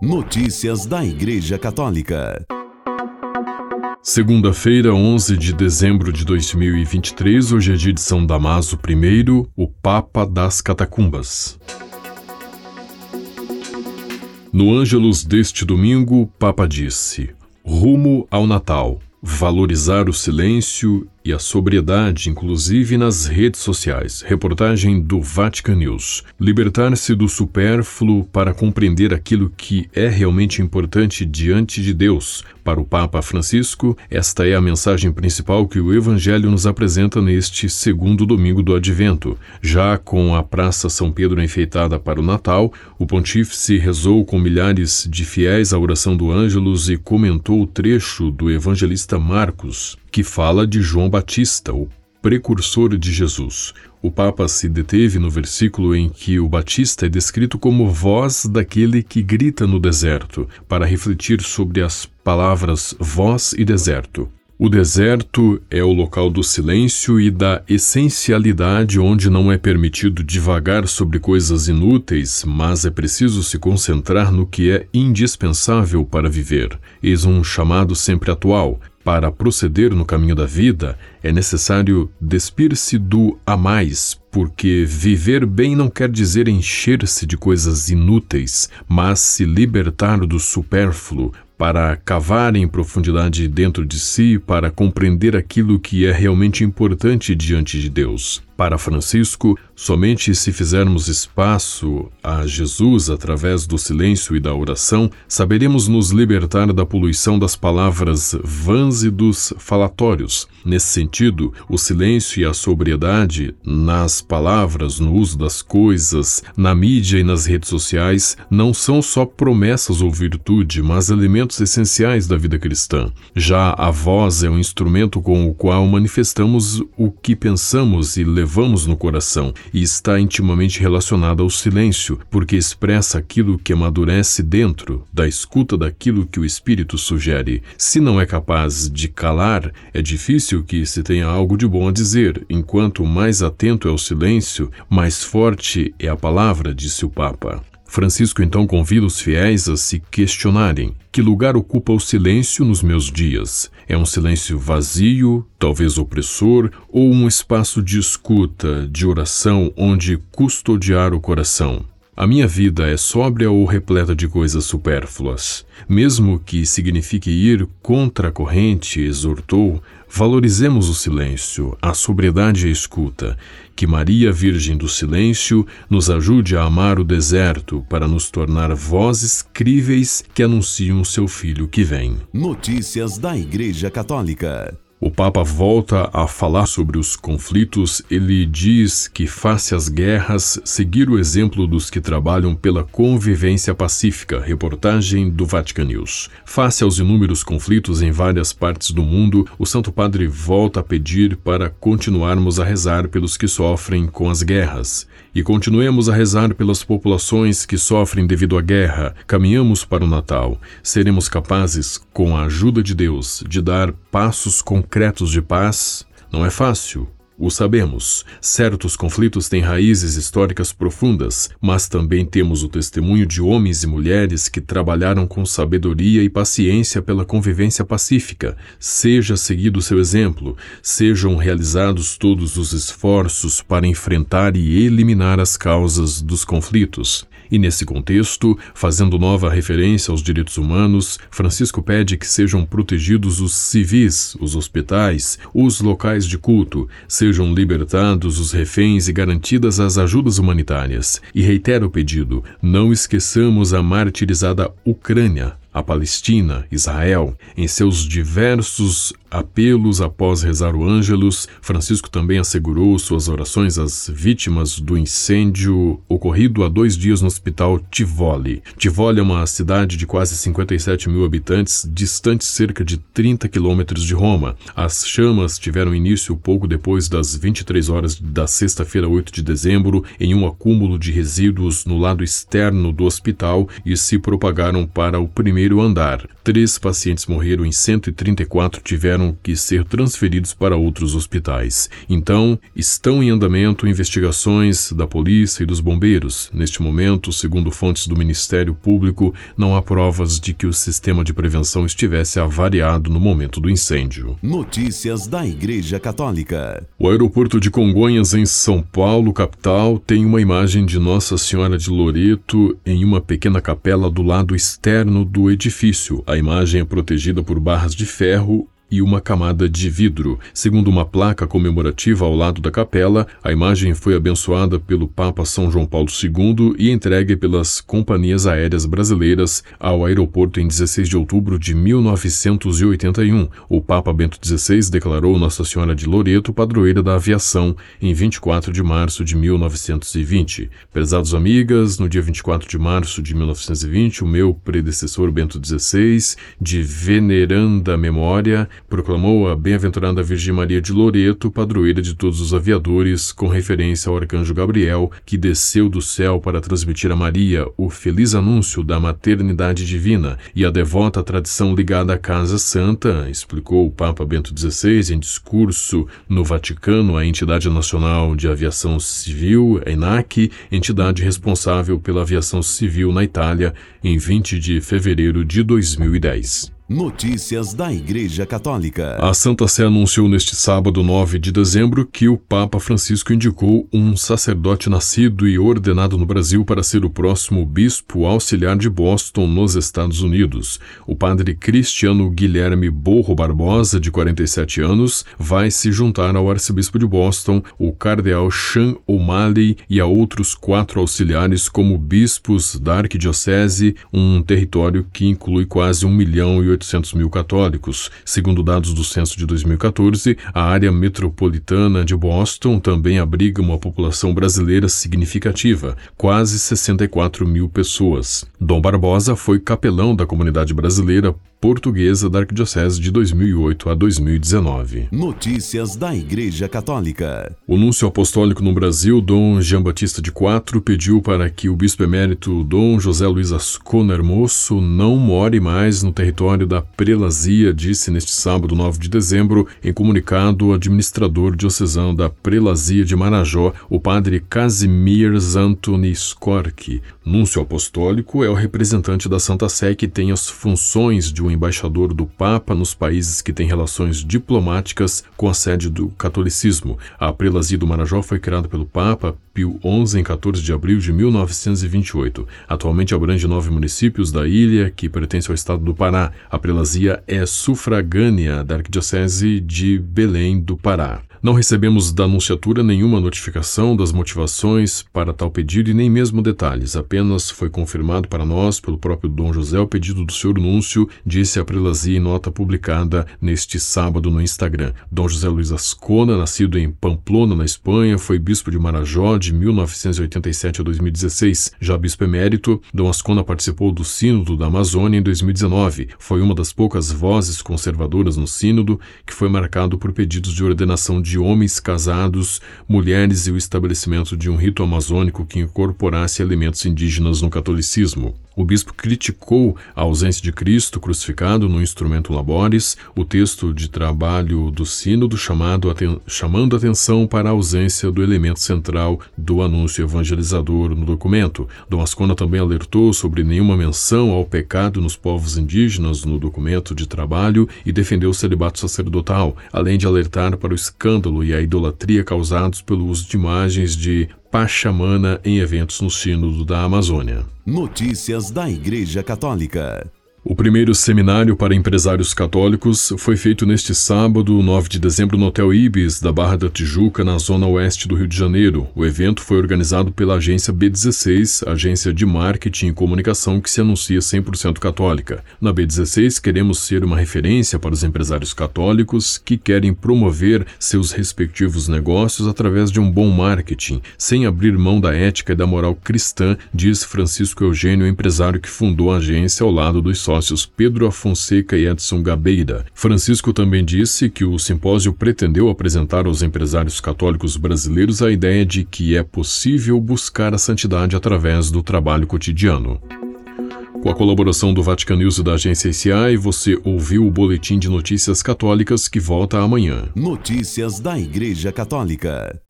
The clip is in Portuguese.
Notícias da Igreja Católica. Segunda-feira, 11 de dezembro de 2023, hoje é dia de São Damaso I, o Papa das Catacumbas. No Ângelus deste domingo, o Papa disse: Rumo ao Natal, valorizar o silêncio e a sobriedade, inclusive nas redes sociais. Reportagem do Vatican News. Libertar-se do supérfluo para compreender aquilo que é realmente importante diante de Deus. Para o Papa Francisco, esta é a mensagem principal que o Evangelho nos apresenta neste segundo domingo do Advento. Já com a Praça São Pedro enfeitada para o Natal, o pontífice rezou com milhares de fiéis a oração do Ângelus e comentou o trecho do evangelista Marcos, que fala de João Batista, o precursor de Jesus. O Papa se deteve no versículo em que o Batista é descrito como voz daquele que grita no deserto, para refletir sobre as palavras voz e deserto. O deserto é o local do silêncio e da essencialidade, onde não é permitido divagar sobre coisas inúteis, mas é preciso se concentrar no que é indispensável para viver. Eis um chamado sempre atual, para proceder no caminho da vida, é necessário despir-se do a mais, porque viver bem não quer dizer encher-se de coisas inúteis, mas se libertar do supérfluo, para cavar em profundidade dentro de si, para compreender aquilo que é realmente importante diante de Deus. Para Francisco, somente se fizermos espaço a Jesus através do silêncio e da oração, saberemos nos libertar da poluição das palavras vãs e dos falatórios. Nesse sentido, o silêncio e a sobriedade nas palavras, no uso das coisas, na mídia e nas redes sociais não são só promessas ou virtude, mas elementos essenciais da vida cristã. Já a voz é um instrumento com o qual manifestamos o que pensamos e levamos levamos no coração e está intimamente relacionada ao silêncio, porque expressa aquilo que amadurece dentro da escuta daquilo que o espírito sugere. Se não é capaz de calar, é difícil que se tenha algo de bom a dizer. Enquanto mais atento é o silêncio, mais forte é a palavra, disse o Papa. Francisco então convida os fiéis a se questionarem: que lugar ocupa o silêncio nos meus dias? É um silêncio vazio, talvez opressor, ou um espaço de escuta, de oração, onde custodiar o coração? A minha vida é sóbria ou repleta de coisas supérfluas? Mesmo que signifique ir contra a corrente, exortou, valorizemos o silêncio, a sobriedade e a escuta. Que Maria, Virgem do Silêncio, nos ajude a amar o deserto para nos tornar vozes críveis que anunciam seu Filho que vem. Notícias da Igreja Católica. O Papa volta a falar sobre os conflitos. Ele diz que, face às guerras, seguir o exemplo dos que trabalham pela convivência pacífica. Reportagem do Vatican News. Face aos inúmeros conflitos em várias partes do mundo, o Santo Padre volta a pedir para continuarmos a rezar pelos que sofrem com as guerras. E continuemos a rezar pelas populações que sofrem devido à guerra. Caminhamos para o Natal. Seremos capazes, com a ajuda de Deus, de dar passos concretos concretos de paz não é fácil, o sabemos. Certos conflitos têm raízes históricas profundas, mas também temos o testemunho de homens e mulheres que trabalharam com sabedoria e paciência pela convivência pacífica. Seja seguido seu exemplo, sejam realizados todos os esforços para enfrentar e eliminar as causas dos conflitos. E nesse contexto, fazendo nova referência aos direitos humanos, Francisco pede que sejam protegidos os civis, os hospitais, os locais de culto, sejam libertados os reféns e garantidas as ajudas humanitárias. E reitera o pedido: não esqueçamos a martirizada Ucrânia, a Palestina, Israel, em seus diversos apelos após rezar o Ângelus, Francisco também assegurou suas orações às vítimas do incêndio ocorrido há dois dias no hospital Tivoli. Tivoli é uma cidade de quase 57 mil habitantes, distante cerca de 30 quilômetros de Roma. As chamas tiveram início pouco depois das 23 horas da sexta-feira, 8 de dezembro, em um acúmulo de resíduos no lado externo do hospital e se propagaram para o primeiro primeiro andar. Três pacientes morreram e 134 tiveram que ser transferidos para outros hospitais. Então, estão em andamento investigações da polícia e dos bombeiros. Neste momento, segundo fontes do Ministério Público, não há provas de que o sistema de prevenção estivesse avariado no momento do incêndio. Notícias da Igreja Católica. O aeroporto de Congonhas, em São Paulo, capital, tem uma imagem de Nossa Senhora de Loreto em uma pequena capela do lado externo do edifício. A imagem é protegida por barras de ferro e uma camada de vidro. Segundo uma placa comemorativa ao lado da capela, a imagem foi abençoada pelo Papa São João Paulo II e entregue pelas companhias aéreas brasileiras ao aeroporto em 16 de outubro de 1981. O Papa Bento XVI declarou Nossa Senhora de Loreto padroeira da aviação em 24 de março de 1920. Prezados amigas, no dia 24 de março de 1920, o meu predecessor Bento XVI, de veneranda memória, proclamou a bem-aventurada Virgem Maria de Loreto, padroeira de todos os aviadores, com referência ao arcanjo Gabriel, que desceu do céu para transmitir a Maria o feliz anúncio da maternidade divina e a devota tradição ligada à Casa Santa, explicou o Papa Bento XVI em discurso no Vaticano à Entidade Nacional de Aviação Civil, ENAC, entidade responsável pela aviação civil na Itália, em 20 de fevereiro de 2010. Notícias da Igreja Católica. A Santa Sé anunciou neste sábado 9 de dezembro que o Papa Francisco indicou um sacerdote nascido e ordenado no Brasil para ser o próximo bispo auxiliar de Boston, nos Estados Unidos. O padre Cristiano Guilherme Borro Barbosa, de 47 anos, vai se juntar ao arcebispo de Boston, o cardeal Sean O'Malley e a outros quatro auxiliares como bispos da arquidiocese, um território que inclui quase um milhão e 800 mil católicos. Segundo dados do censo de 2014, a área metropolitana de Boston também abriga uma população brasileira significativa, quase 64 mil pessoas. Dom Barbosa foi capelão da comunidade brasileira portuguesa da Arquidiocese de 2008 a 2019. Notícias da Igreja Católica. O núncio apostólico no Brasil, Dom Jean Batista de Quatro, pediu para que o bispo emérito Dom José Luiz Ascona Hermoso não more mais no território da prelazia, disse neste sábado 9 de dezembro, em comunicado o administrador diocesano da prelazia de Marajó, o padre Casimir Antoni Skorki. Núncio apostólico é o representante da Santa Sé que tem as funções de um embaixador do Papa nos países que têm relações diplomáticas com a sede do catolicismo. A prelazia do Marajó foi criada pelo Papa Pio XI em 14 de abril de 1928. Atualmente abrange nove municípios da ilha que pertence ao estado do Pará. A prelazia é sufragânea da Arquidiocese de Belém do Pará. Não recebemos da Anunciatura nenhuma notificação das motivações para tal pedido e nem mesmo detalhes. Apenas foi confirmado para nós, pelo próprio Dom José, o pedido do senhor Núncio, disse a prelazia em nota publicada neste sábado no Instagram. Dom José Luiz Ascona, nascido em Pamplona, na Espanha, foi bispo de Marajó de 1987 a 2016. Já bispo emérito, Dom Ascona participou do Sínodo da Amazônia em 2019. Foi uma das poucas vozes conservadoras no Sínodo que foi marcado por pedidos de ordenação de de homens casados, mulheres e o estabelecimento de um rito amazônico que incorporasse elementos indígenas no catolicismo. O bispo criticou a ausência de Cristo crucificado no instrumento Labores, o texto de trabalho do Sínodo chamado chamando atenção para a ausência do elemento central do anúncio evangelizador no documento. Dom Ascona também alertou sobre nenhuma menção ao pecado nos povos indígenas no documento de trabalho e defendeu o celibato sacerdotal, além de alertar para o escândalo e a idolatria causados pelo uso de imagens de Pachamana em eventos no Sínodo da Amazônia. Notícias da Igreja Católica. O primeiro seminário para empresários católicos foi feito neste sábado, 9 de dezembro, no Hotel Ibis, da Barra da Tijuca, na zona oeste do Rio de Janeiro. O evento foi organizado pela agência B16, agência de marketing e comunicação que se anuncia 100% católica. Na B16, queremos ser uma referência para os empresários católicos que querem promover seus respectivos negócios através de um bom marketing, sem abrir mão da ética e da moral cristã, diz Francisco Eugênio, empresário que fundou a agência ao lado dos sócios sócios Pedro Afonseca e Edson Gabeira. Francisco também disse que o simpósio pretendeu apresentar aos empresários católicos brasileiros a ideia de que é possível buscar a santidade através do trabalho cotidiano. Com a colaboração do Vatican News e da agência ICI, você ouviu o Boletim de Notícias Católicas que volta amanhã. Notícias da Igreja Católica.